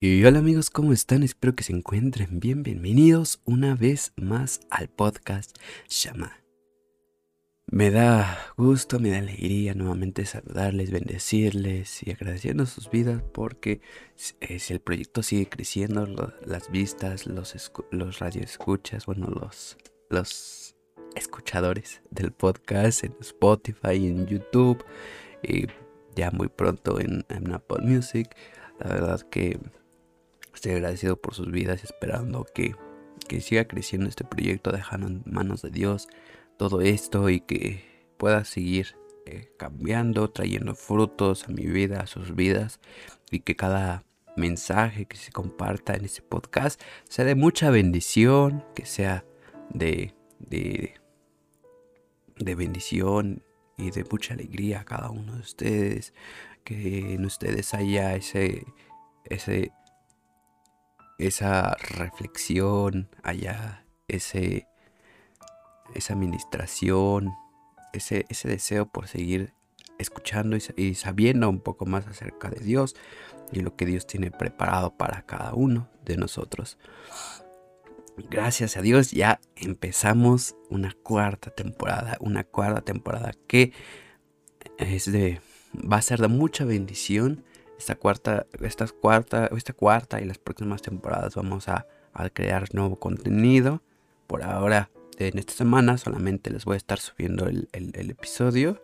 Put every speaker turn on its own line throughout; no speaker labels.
Y hola amigos, ¿cómo están? Espero que se encuentren bien. Bienvenidos una vez más al podcast Shama. Me da gusto, me da alegría nuevamente saludarles, bendecirles y agradeciendo sus vidas porque si el proyecto sigue creciendo, las vistas, los, los radioescuchas, bueno, los, los escuchadores del podcast en Spotify, en YouTube y ya muy pronto en, en Apple Music. La verdad que estoy agradecido por sus vidas, esperando que, que siga creciendo este proyecto, dejando en manos de Dios todo esto y que pueda seguir eh, cambiando, trayendo frutos a mi vida, a sus vidas y que cada mensaje que se comparta en este podcast sea de mucha bendición, que sea de, de, de bendición y de mucha alegría a cada uno de ustedes, que en ustedes haya ese, ese, esa reflexión, haya ese, esa administración, ese, ese deseo por seguir escuchando y, sabiendo un poco más acerca de Dios y lo que Dios tiene preparado para cada uno de nosotros. Gracias a Dios ya empezamos una cuarta temporada, una cuarta temporada que es de va a ser de mucha bendición. Esta cuarta, esta cuarta, esta cuarta y las próximas temporadas vamos a, crear nuevo contenido. Por ahora en esta semana solamente les voy a estar subiendo el, episodio.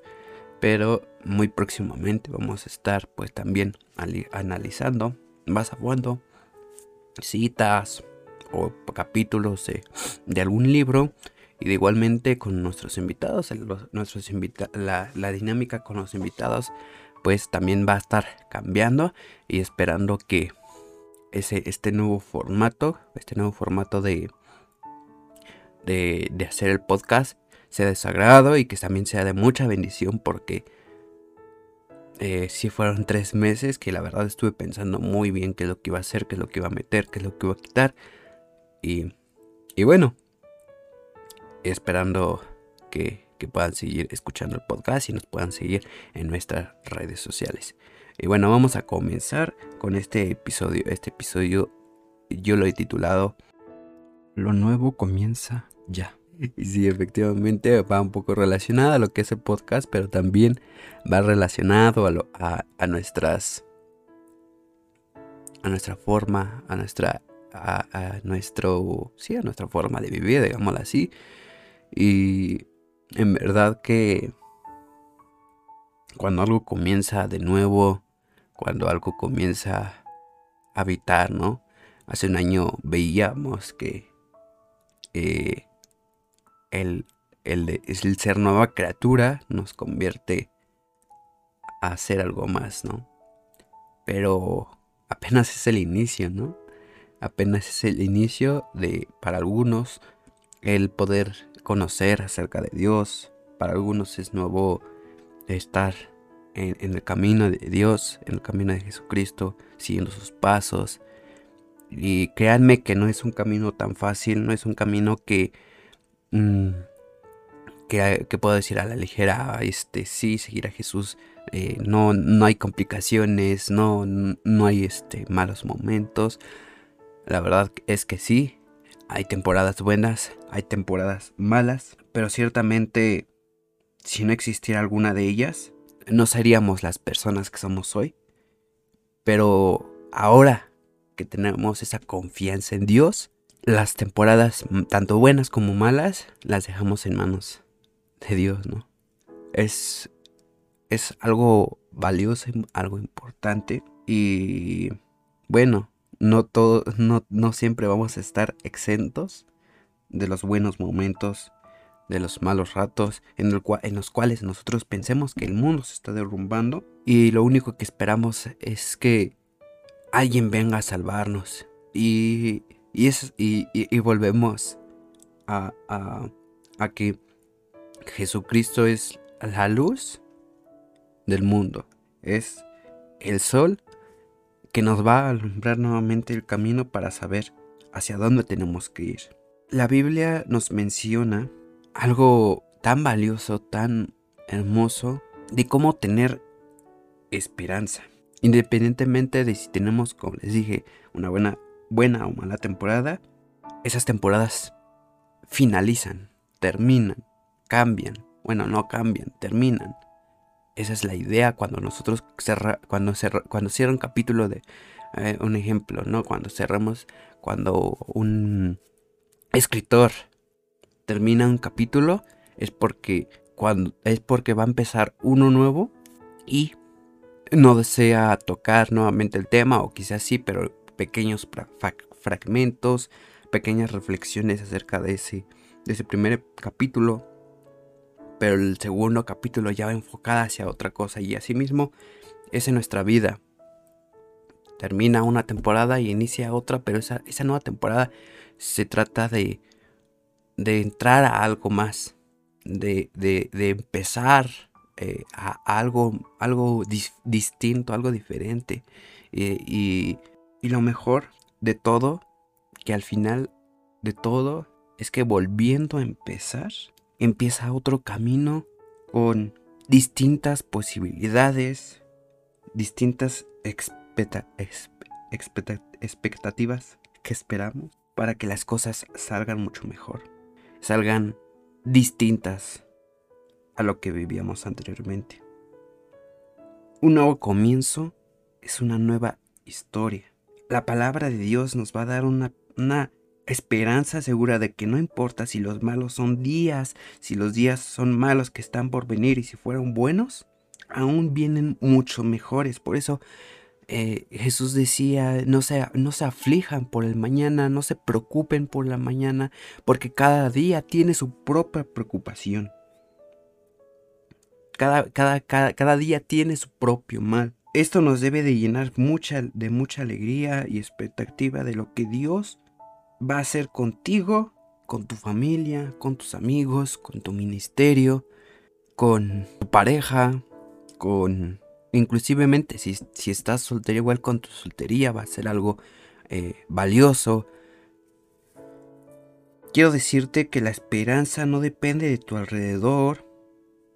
Pero muy próximamente vamos a estar pues también analizando, vas a citas o capítulos de, algún libro. Y de igualmente con nuestros invitados, nuestros la, la dinámica con los invitados pues también va a estar cambiando y esperando que ese, este nuevo formato, este nuevo formato de, de, hacer el podcast sea de y que también sea de mucha bendición porque eh, si fueron tres meses que la verdad estuve pensando muy bien qué es lo que iba a hacer, qué es lo que iba a meter, qué es lo que iba a quitar. Y, y bueno, esperando que, puedan seguir escuchando el podcast y nos puedan seguir en nuestras redes sociales. Y bueno, vamos a comenzar con este episodio. Este episodio yo lo he titulado Lo nuevo comienza ya. Y sí, efectivamente va un poco relacionado a lo que es el podcast, pero también va relacionado a, a, nuestras. a nuestra forma, a nuestra. A, nuestro. sí, a nuestra forma de vivir, digámoslo así. Y en verdad que. cuando algo comienza de nuevo, cuando algo comienza a habitar, ¿no? Hace un año veíamos que. Eh, el, el, el ser nueva criatura nos convierte a ser algo más, ¿no? Pero apenas es el inicio, ¿no? Apenas es el inicio de, para algunos, el poder conocer acerca de Dios. Para algunos es nuevo estar en, el camino de Dios, en el camino de Jesucristo, siguiendo sus pasos. Y créanme que no es un camino tan fácil, no es un camino que Mm, que, puedo decir a la ligera, este, sí, seguir a Jesús, eh, no, no hay complicaciones, no, no hay este, malos momentos. La verdad es que sí, hay temporadas buenas, hay temporadas malas, pero ciertamente si no existiera alguna de ellas, no seríamos las personas que somos hoy. Pero ahora que tenemos esa confianza en Dios, las temporadas, tanto buenas como malas, las dejamos en manos de Dios, ¿no? Es, es algo valioso, algo importante y bueno, no, no, no siempre vamos a estar exentos de los buenos momentos, de los malos ratos en, los cuales nosotros pensemos que el mundo se está derrumbando y lo único que esperamos es que alguien venga a salvarnos. Y y, es, y, volvemos a, a, que Jesucristo es la luz del mundo. Es el sol que nos va a alumbrar nuevamente el camino para saber hacia dónde tenemos que ir. La Biblia nos menciona algo tan valioso, tan hermoso, de cómo tener esperanza. Independientemente de si tenemos, como les dije, una buena, buena o mala temporada, esas temporadas finalizan, terminan, cambian. Bueno, no cambian, terminan. Esa es la idea cuando nosotros cerra, cuando, cerra, cuando cierra un capítulo de eh, un ejemplo, ¿no? Cuando cerramos, cuando un escritor termina un capítulo, es porque cuando es porque va a empezar uno nuevo y no desea tocar nuevamente el tema o quizás sí, pero pequeños fragmentos, pequeñas reflexiones acerca de ese, de ese primer capítulo pero el segundo capítulo ya va enfocada hacia otra cosa y asimismo es en nuestra vida. Termina una temporada y inicia otra, pero esa, esa nueva temporada se trata de, de entrar a algo más, de, de, de empezar eh, a, algo, algo distinto, algo diferente. y, y lo mejor de todo, que al final de todo, es que volviendo a empezar, empieza otro camino con distintas posibilidades, distintas expectativas que esperamos para que las cosas salgan mucho mejor, salgan distintas a lo que vivíamos anteriormente. Un nuevo comienzo es una nueva historia. La palabra de Dios nos va a dar una, una esperanza segura de que no importa si los malos son días, si los días son malos que están por venir y si fueron buenos, aún vienen mucho mejores. Por eso eh, Jesús decía, no se, no se aflijan por el mañana, no se preocupen por la mañana, porque cada día tiene su propia preocupación. Cada, cada, cada, cada día tiene su propio mal. Esto nos debe de llenar mucha, de mucha alegría y expectativa de lo que Dios va a ser contigo, con tu familia, con tus amigos, con tu ministerio, con tu pareja, con... Inclusivemente si, si estás soltero igual con tu soltería va a ser algo eh, valioso. Quiero decirte que la esperanza no depende de tu alrededor,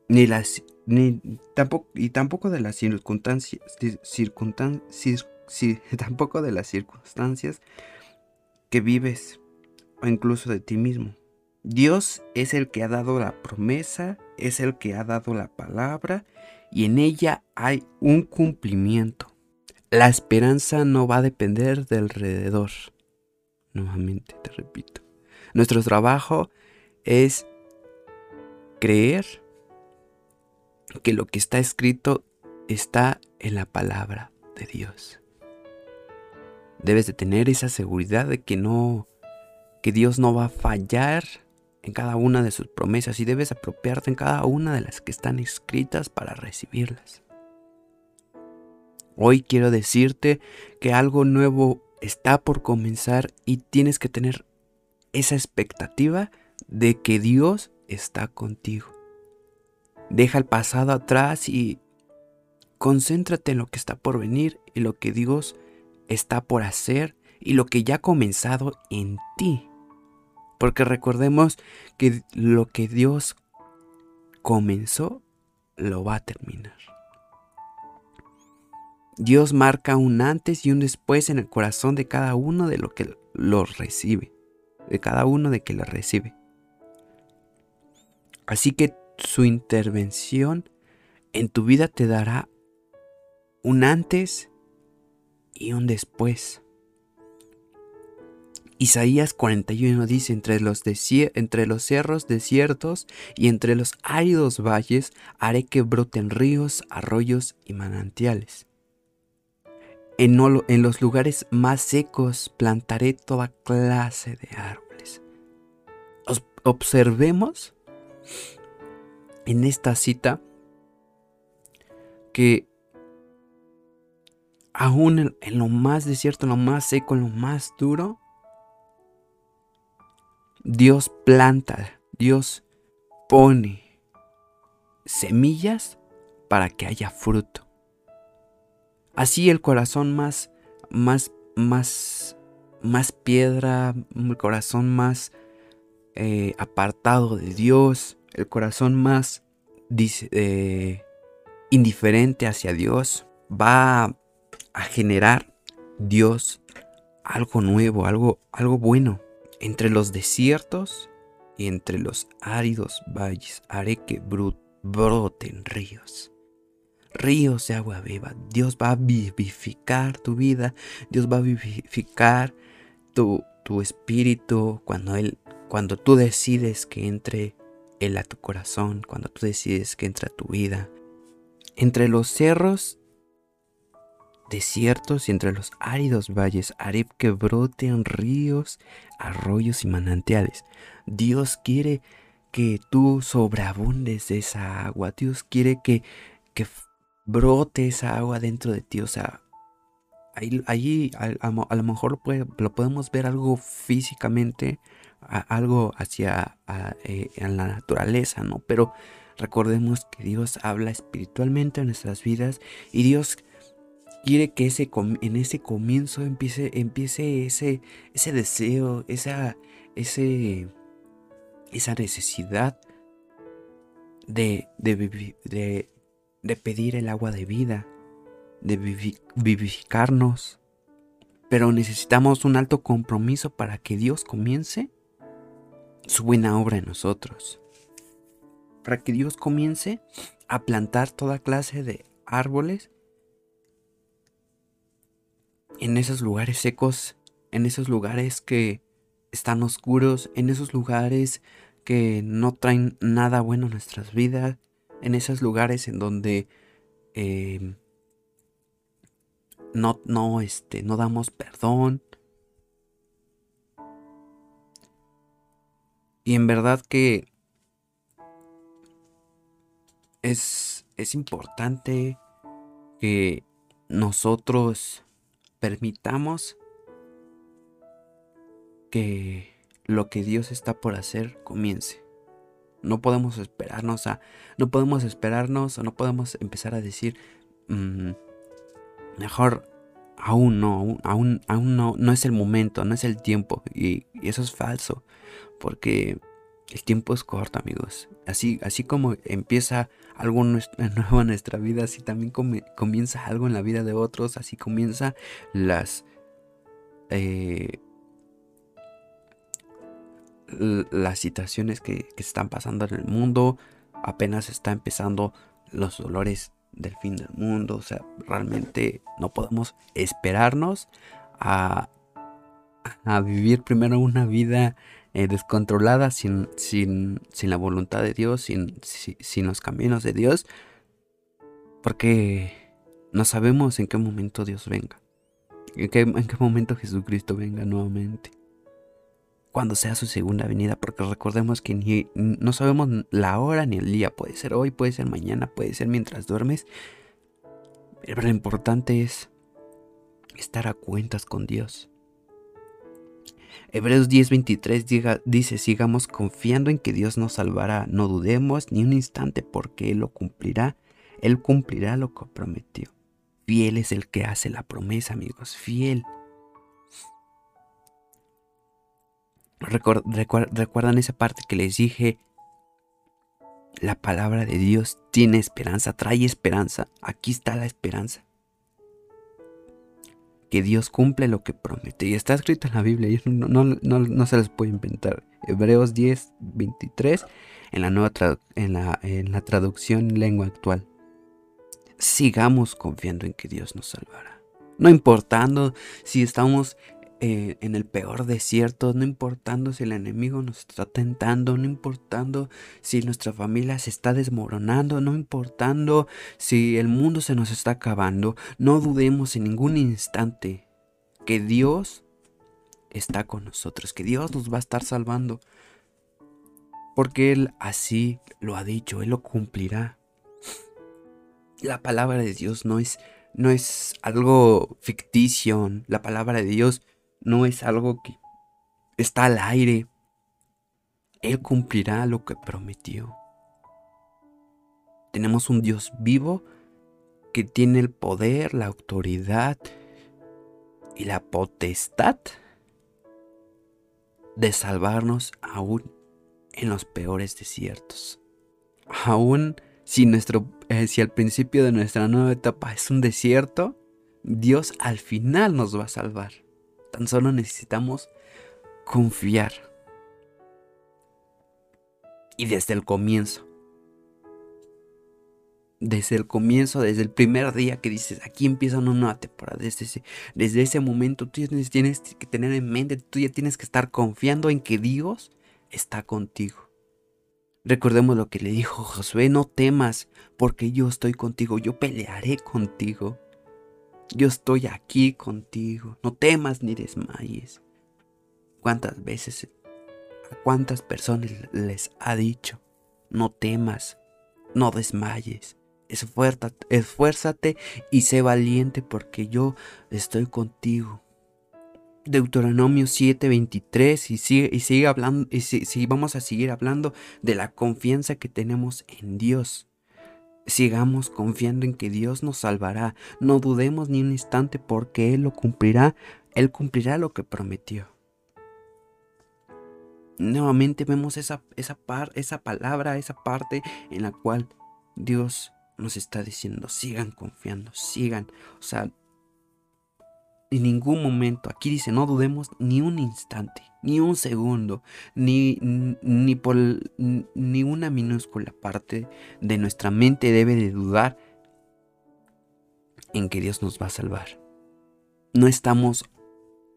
ni las ni tampoco y tampoco de las circunstancias, circunstancias tampoco de las circunstancias que vives o incluso de ti mismo. Dios es el que ha dado la promesa, es el que ha dado la palabra y en ella hay un cumplimiento. La esperanza no va a depender del alrededor. Nuevamente te repito. Nuestro trabajo es creer que lo que está escrito está en la palabra de Dios. Debes de tener esa seguridad de que no, que Dios no va a fallar en cada una de sus promesas y debes apropiarte en cada una de las que están escritas para recibirlas. Hoy quiero decirte que algo nuevo está por comenzar y tienes que tener esa expectativa de que Dios está contigo. Deja el pasado atrás y concéntrate en lo que está por venir y lo que Dios está por hacer y lo que ya ha comenzado en ti. Porque recordemos que lo que Dios comenzó, lo va a terminar. Dios marca un antes y un después en el corazón de cada uno de lo que lo recibe, de cada uno de que lo recibe. Así que su intervención en tu vida te dará un antes y un después. Isaías 41 dice, entre los, entre los cerros desiertos y entre los áridos valles haré que broten ríos, arroyos y manantiales. En, en los lugares más secos plantaré toda clase de árboles. observemos en esta cita que aún en, lo más desierto, en lo más seco, en lo más duro, Dios planta, Dios pone semillas para que haya fruto. Así el corazón más, más, más, más piedra, el corazón más eh, apartado de Dios, el corazón más eh, indiferente hacia Dios, va a generar Dios algo nuevo, algo, algo bueno. Entre los desiertos y entre los áridos valles haré que broten ríos. Ríos de agua viva. Dios va a vivificar tu vida. Dios va a vivificar tu, tu espíritu cuando Él, cuando tú decides que entre Él a tu corazón, cuando tú decides que entre a tu vida. Entre los cerros desiertos y entre los áridos valles haré que broten ríos, arroyos y manantiales. Dios quiere que tú sobreabundes de esa agua. Dios quiere que, que brote esa agua dentro de ti. O sea, allí, a, lo mejor lo, podemos ver algo físicamente, algo hacia eh, en la naturaleza, ¿no? Pero recordemos que Dios habla espiritualmente en nuestras vidas y Dios quiere que ese, en ese comienzo empiece, empiece ese, ese deseo, esa, ese, esa necesidad de, de, de, pedir el agua de vida, de vivificarnos. Pero necesitamos un alto compromiso para que Dios comience su buena obra en nosotros. Para que Dios comience a plantar toda clase de árboles en esos lugares secos, en esos lugares que están oscuros, en esos lugares que no traen nada bueno a nuestras vidas, en esos lugares en donde em, no, no, este, no damos perdón. Y en verdad que es, es importante que nosotros permitamos que lo que Dios está por hacer comience. No podemos esperarnos a, no podemos esperarnos o no podemos empezar a decir, mm, mejor aún no, aún, aún no, no es el momento, no es el tiempo. Y, eso es falso, porque el tiempo es corto, amigos. Así, así como empieza algo nuevo en nuestra vida, así también comienza algo en la vida de otros, así comienza las... Eh, las situaciones que, que están pasando en el mundo, apenas está empezando los dolores del fin del mundo, o sea, realmente no podemos esperarnos a, a vivir primero una vida eh, descontrolada, sin, sin, sin, la voluntad de Dios, sin, sin, los caminos de Dios, porque no sabemos en qué momento Dios venga, en qué, en qué momento Jesucristo venga nuevamente, cuando sea su segunda venida, porque recordemos que ni, no sabemos la hora ni el día, puede ser hoy, puede ser mañana, puede ser mientras duermes, pero lo importante es estar a cuentas con Dios Hebreos 10:23 dice, sigamos confiando en que Dios nos salvará, no dudemos ni un instante porque Él lo cumplirá, Él cumplirá lo que prometió. Fiel es el que hace la promesa, amigos, fiel. ¿Recuerdan esa parte que les dije? La palabra de Dios tiene esperanza, trae esperanza. Aquí está la esperanza que Dios cumple lo que promete. Y está escrito en la Biblia, y no, no, se les puede inventar. Hebreos 10, 23, en la, nueva en la, en la traducción lengua actual. Sigamos confiando en que Dios nos salvará. No importando si estamos eh, en el peor desierto, no importando si el enemigo nos está tentando, no importando si nuestra familia se está desmoronando, no importando si el mundo se nos está acabando, no dudemos en ningún instante que Dios está con nosotros, que Dios nos va a estar salvando, porque Él así lo ha dicho, Él lo cumplirá. La palabra de Dios no es, no es algo ficticio, la palabra de Dios no es algo que está al aire. Él cumplirá lo que prometió. Tenemos un Dios vivo que tiene el poder, la autoridad y la potestad de salvarnos aún en los peores desiertos. Aún si nuestro eh, si al principio de nuestra nueva etapa es un desierto, Dios al final nos va a salvar. Tan solo necesitamos confiar. Y desde el comienzo. Desde el comienzo, desde el primer día que dices, aquí empieza una nueva temporada, desde ese, desde ese momento tú tienes, tienes que tener en mente, tú ya tienes que estar confiando en que Dios está contigo. Recordemos lo que le dijo Josué, no temas, porque yo estoy contigo, yo pelearé contigo. Yo estoy aquí contigo, no temas ni desmayes. ¿Cuántas veces, a cuántas personas les ha dicho, no temas, no desmayes? Esfuérzate, esfuérzate y sé valiente porque yo estoy contigo. Deuteronomio 7:23 y sigue, y sigue hablando, y si, vamos a seguir hablando de la confianza que tenemos en Dios. Sigamos confiando en que Dios nos salvará. No dudemos ni un instante porque Él lo cumplirá. Él cumplirá lo que prometió. Nuevamente vemos esa, esa, par, esa palabra, esa parte en la cual Dios nos está diciendo, sigan confiando, sigan. O sea, en ningún momento, aquí dice, no dudemos ni un instante, ni un segundo, ni, ni por ni una minúscula parte de nuestra mente debe de dudar en que Dios nos va a salvar. No estamos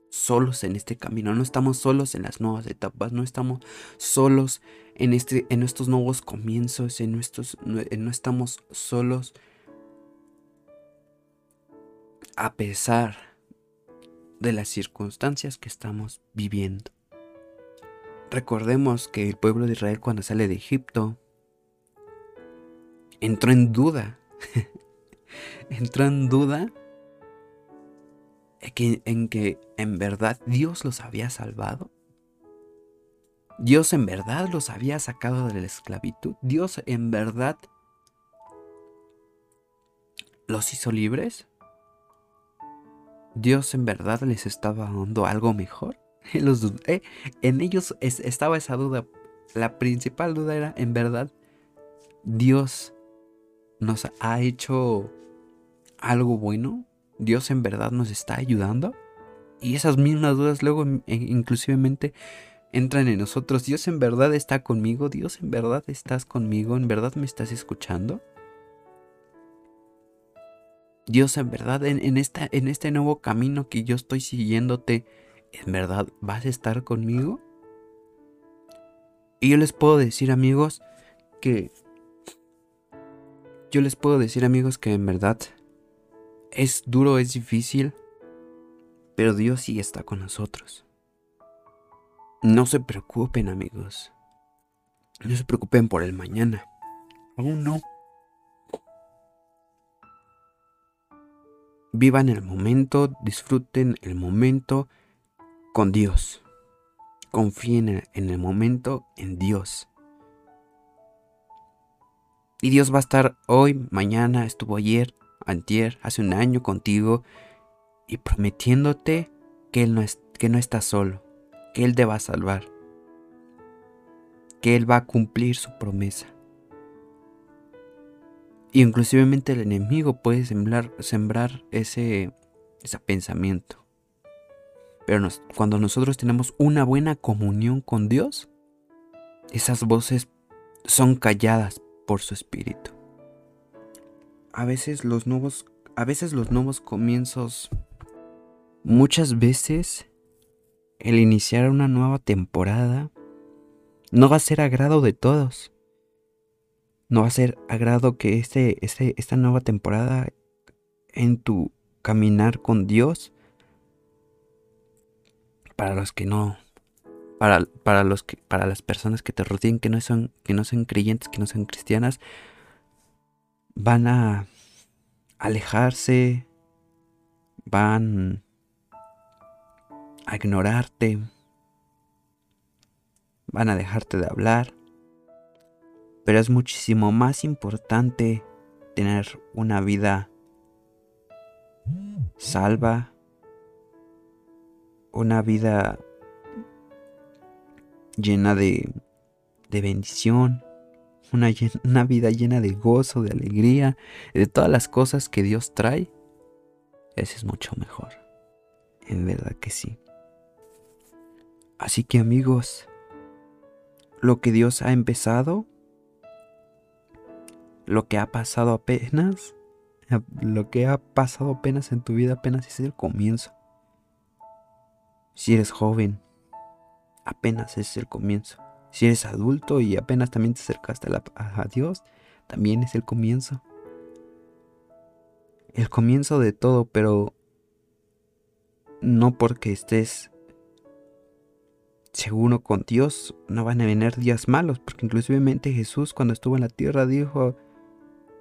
solos en este camino, no estamos solos en las nuevas etapas, no estamos solos en, este, en estos nuevos comienzos, en nuestros, no estamos solos a pesar de las circunstancias que estamos viviendo. Recordemos que el pueblo de Israel cuando sale de Egipto entró en duda. entró en duda en que, en verdad Dios los había salvado. Dios en verdad los había sacado de la esclavitud. Dios en verdad los hizo libres. Dios en verdad les estaba dando algo mejor. Eh, en ellos estaba esa duda. La principal duda era, en verdad, Dios nos ha hecho algo bueno. Dios en verdad nos está ayudando. Y esas mismas dudas luego inclusivemente entran en nosotros. Dios en verdad está conmigo. Dios en verdad estás conmigo. En verdad me estás escuchando. Dios, en verdad, en, esta, en este nuevo camino que yo estoy siguiéndote, ¿en verdad vas a estar conmigo? Y yo les puedo decir, amigos, que... Yo les puedo decir, amigos, que en verdad es duro, es difícil, pero Dios sí está con nosotros. No se preocupen, amigos. No se preocupen por el mañana. Aún no. Vivan el momento, disfruten el momento con Dios. Confíen en el momento en Dios. Y Dios va a estar hoy, mañana, estuvo ayer, antier, hace un año contigo y prometiéndote que Él no, es, que no está solo, que Él te va a salvar, que Él va a cumplir su promesa. Y inclusivemente el enemigo puede sembrar, sembrar ese, ese pensamiento. Pero cuando nosotros tenemos una buena comunión con Dios, esas voces son calladas por su espíritu. A veces los nuevos, a veces los nuevos comienzos, muchas veces el iniciar una nueva temporada no va a ser agrado de todos no va a ser agrado que este, este, esta nueva temporada en tu caminar con Dios, para los que no, para, para, los que, para las personas que te rodean que no son, que no son creyentes, que no son cristianas, van a alejarse, van a ignorarte, van a dejarte de hablar. Pero es muchísimo más importante tener una vida salva, una vida llena de, de bendición, una, una, vida llena de gozo, de alegría, de todas las cosas que Dios trae, ese es mucho mejor. En verdad que sí. Así que amigos, lo que Dios ha empezado, lo que ha pasado apenas, lo que ha pasado apenas en tu vida apenas es el comienzo. Si eres joven, apenas es el comienzo. Si eres adulto y apenas también te acercaste a, Dios, también es el comienzo. El comienzo de todo, pero no porque estés seguro con Dios, no van a venir días malos, porque inclusivemente Jesús cuando estuvo en la tierra dijo,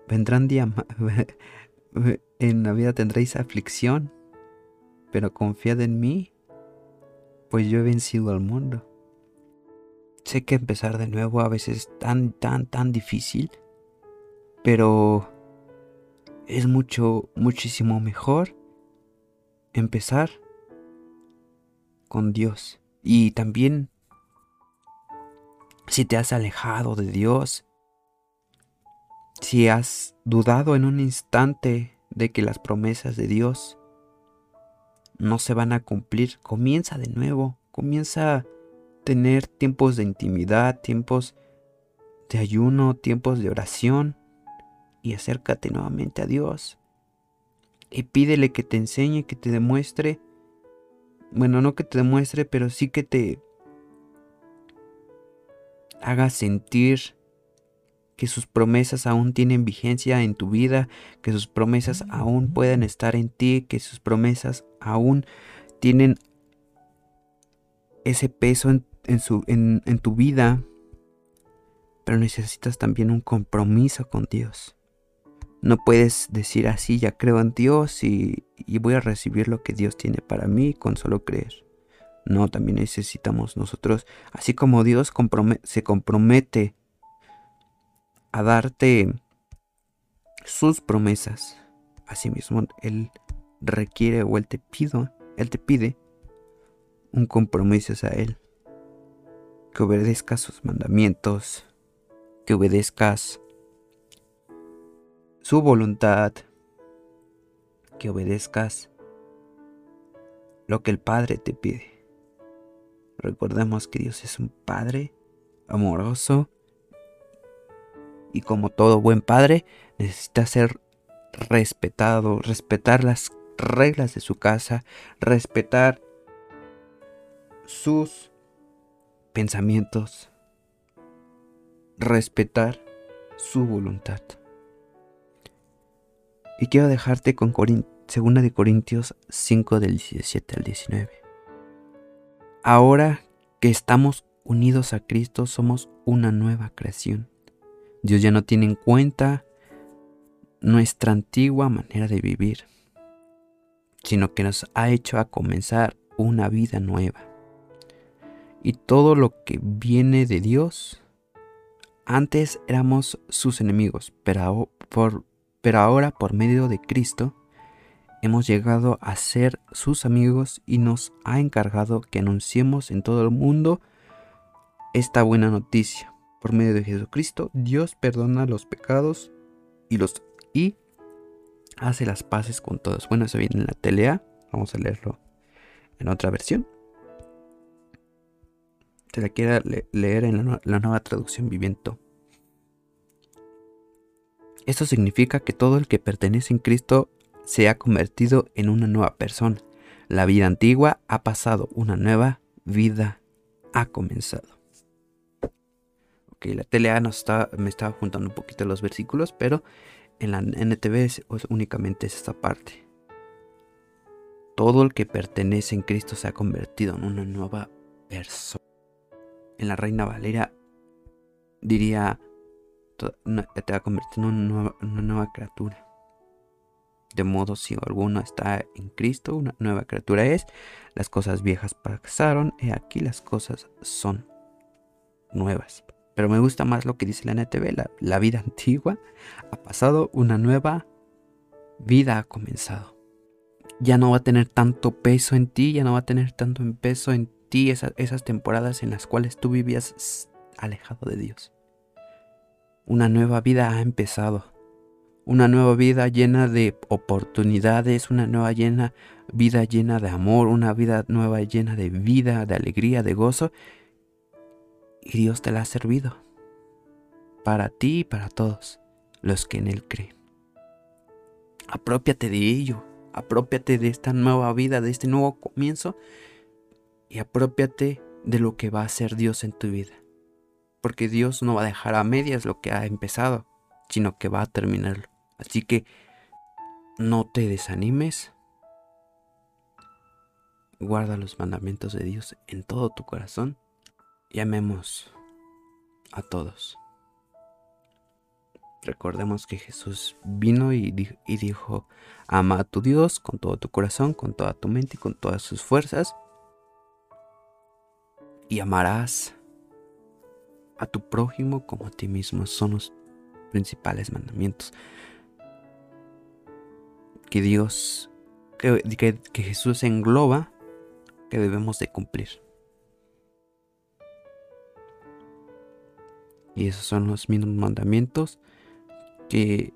vendrán días en la vida tendréis aflicción, pero confiad en mí, pues yo he vencido al mundo. Sé que empezar de nuevo a veces es tan, tan, tan difícil, pero es mucho, muchísimo mejor empezar con Dios. Y también, si te has alejado de Dios, si has dudado en un instante de que las promesas de Dios no se van a cumplir, comienza de nuevo, comienza a tener tiempos de intimidad, tiempos de ayuno, tiempos de oración y acércate nuevamente a Dios. Y pídele que te enseñe, que te demuestre bueno, no que te demuestre, pero sí que te haga sentir que sus promesas aún tienen vigencia en tu vida, que sus promesas aún pueden estar en ti, que sus promesas aún tienen ese peso en, su, en tu vida, pero necesitas también un compromiso con Dios. No puedes decir así, ya creo en Dios y, voy a recibir lo que Dios tiene para mí con solo creer. No, también necesitamos nosotros, así como Dios se compromete a darte sus promesas, asimismo Él requiere o Él te pide, Él te pide un compromiso a Él. Que obedezcas sus mandamientos, que obedezcas su voluntad, que obedezcas lo que el Padre te pide. Recordemos que Dios es un Padre amoroso y como todo buen Padre necesita ser respetado, respetar las reglas de su casa, respetar sus pensamientos, respetar su voluntad. Y quiero dejarte con 2 de Corintios 5 del 17 al 19. Ahora que estamos unidos a Cristo somos una nueva creación. Dios ya no tiene en cuenta nuestra antigua manera de vivir, sino que nos ha hecho a comenzar una vida nueva. Y todo lo que viene de Dios, antes éramos sus enemigos, pero pero ahora por medio de Cristo hemos llegado a ser sus amigos y nos ha encargado que anunciemos en todo el mundo esta buena noticia. Por medio de Jesucristo, Dios perdona los pecados y los y hace las paces con todos. Bueno, eso viene en la telea. Vamos a leerlo en otra versión. Se la quiera leer en la, nueva traducción viviente esto significa que todo el que pertenece en Cristo se ha convertido en una nueva persona. La vida antigua ha pasado, una nueva vida ha comenzado. La TLA nos está, me estaba juntando un poquito los versículos, pero en la NTV es, únicamente es esta parte. Todo el que pertenece en Cristo se ha convertido en una nueva persona. En la Reina Valera diría te va a convertir en una nueva, criatura. De modo, si alguno está en Cristo, una nueva criatura es, las cosas viejas pasaron y aquí las cosas son nuevas. Pero me gusta más lo que dice la NTV, la, vida antigua ha pasado, una nueva vida ha comenzado. Ya no va a tener tanto peso en ti, ya no va a tener tanto peso en ti esas temporadas en las cuales tú vivías alejado de Dios. Una nueva vida ha empezado. una nueva vida llena de oportunidades, una nueva llena, vida llena de amor, una vida nueva llena de vida, de alegría, de gozo. Y Dios te la ha servido para ti y para todos los que en Él creen. Apropiate de ello, apropiate de esta nueva vida, de este nuevo comienzo y apropiate de lo que va a hacer Dios en tu vida. Porque Dios no va a dejar a medias lo que ha empezado, sino que va a terminarlo. Así que no te desanimes. Guarda los mandamientos de Dios en todo tu corazón y amemos a todos. Recordemos que Jesús vino y, dijo, ama a tu Dios con todo tu corazón, con toda tu mente y con todas sus fuerzas. Y amarás a tu prójimo como a ti mismo. Son los principales mandamientos que Dios, que, que Jesús engloba, que debemos de cumplir. Y esos son los mismos mandamientos que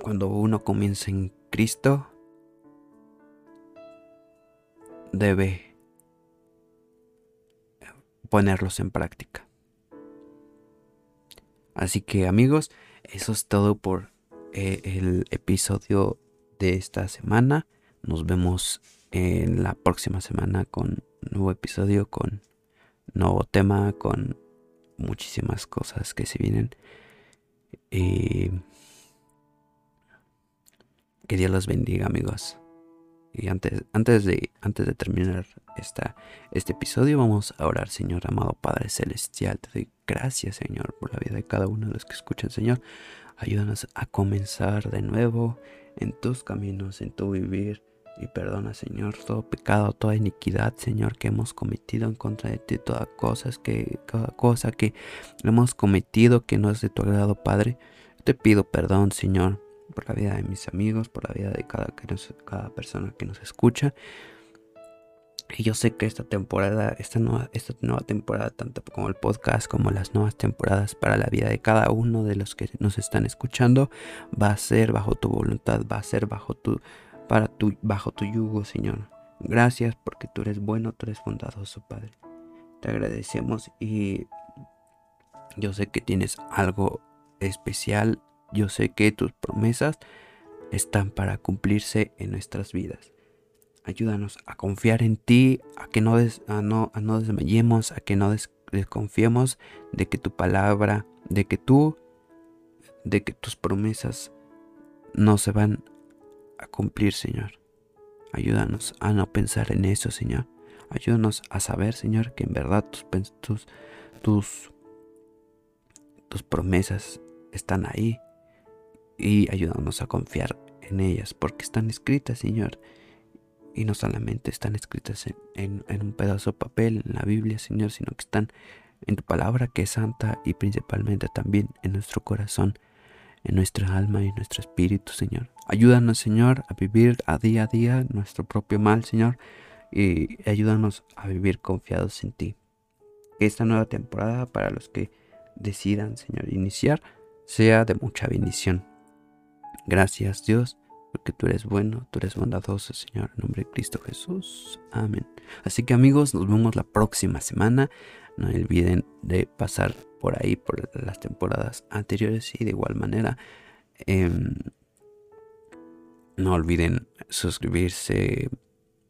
cuando uno comienza en Cristo debe ponerlos en práctica. Así que amigos, eso es todo por eh, el episodio de esta semana. Nos vemos en la próxima semana con nuevo episodio, con nuevo tema, con muchísimas cosas que se vienen. Eh, que Dios los bendiga, amigos. Y antes, antes, de, antes de terminar esta, este episodio, vamos a orar, Señor, amado Padre Celestial. Te doy gracias, Señor, por la vida de cada uno de los que escuchan, Señor. Ayúdanos a comenzar de nuevo en tus caminos, en tu vivir. Y perdona, Señor, todo pecado, toda iniquidad, Señor, que hemos cometido en contra de ti, toda cosas que, cada cosa que hemos cometido que no es de tu agrado, Padre. Te pido perdón, Señor, por la vida de mis amigos, por la vida de cada, cada persona que nos escucha. Y yo sé que esta temporada, esta nueva, esta nueva temporada, tanto como el podcast como las nuevas temporadas para la vida de cada uno de los que nos están escuchando, va a ser bajo tu voluntad, va a ser bajo tu, para tu, bajo tu yugo, Señor. Gracias porque tú eres bueno, tú eres bondadoso, Padre. Te agradecemos y yo sé que tienes algo especial. Yo sé que tus promesas están para cumplirse en nuestras vidas. Ayúdanos a confiar en ti, a que no, a no, a no desmayemos, a que no desconfiemos de que tu palabra, de que tú, de que tus promesas no se van a cumplir, Señor. Ayúdanos a no pensar en eso, Señor. Ayúdanos a saber, Señor, que en verdad tus, tus, tus, tus promesas están ahí. Y ayúdanos a confiar en ellas, porque están escritas, Señor y no solamente están escritas en, un pedazo de papel en la Biblia, Señor, sino que están en tu palabra que es santa y principalmente también en nuestro corazón, en nuestra alma y en nuestro espíritu, Señor. Ayúdanos, Señor, a vivir a día a día nuestro propio mal, Señor, y ayúdanos a vivir confiados en ti. Que esta nueva temporada para los que decidan, Señor, iniciar, sea de mucha bendición. Gracias, Dios porque tú eres bueno, tú eres bondadoso, Señor, en nombre de Cristo Jesús. Amén. Así que amigos, nos vemos la próxima semana. No olviden de pasar por ahí, por las temporadas anteriores y de igual manera. Em, no olviden suscribirse,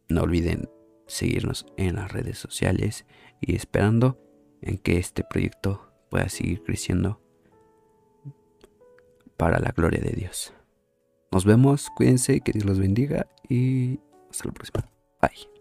no olviden seguirnos en las redes sociales y esperando en que este proyecto pueda seguir creciendo para la gloria de Dios. Nos vemos, cuídense, que Dios los bendiga y hasta la próxima. Bye.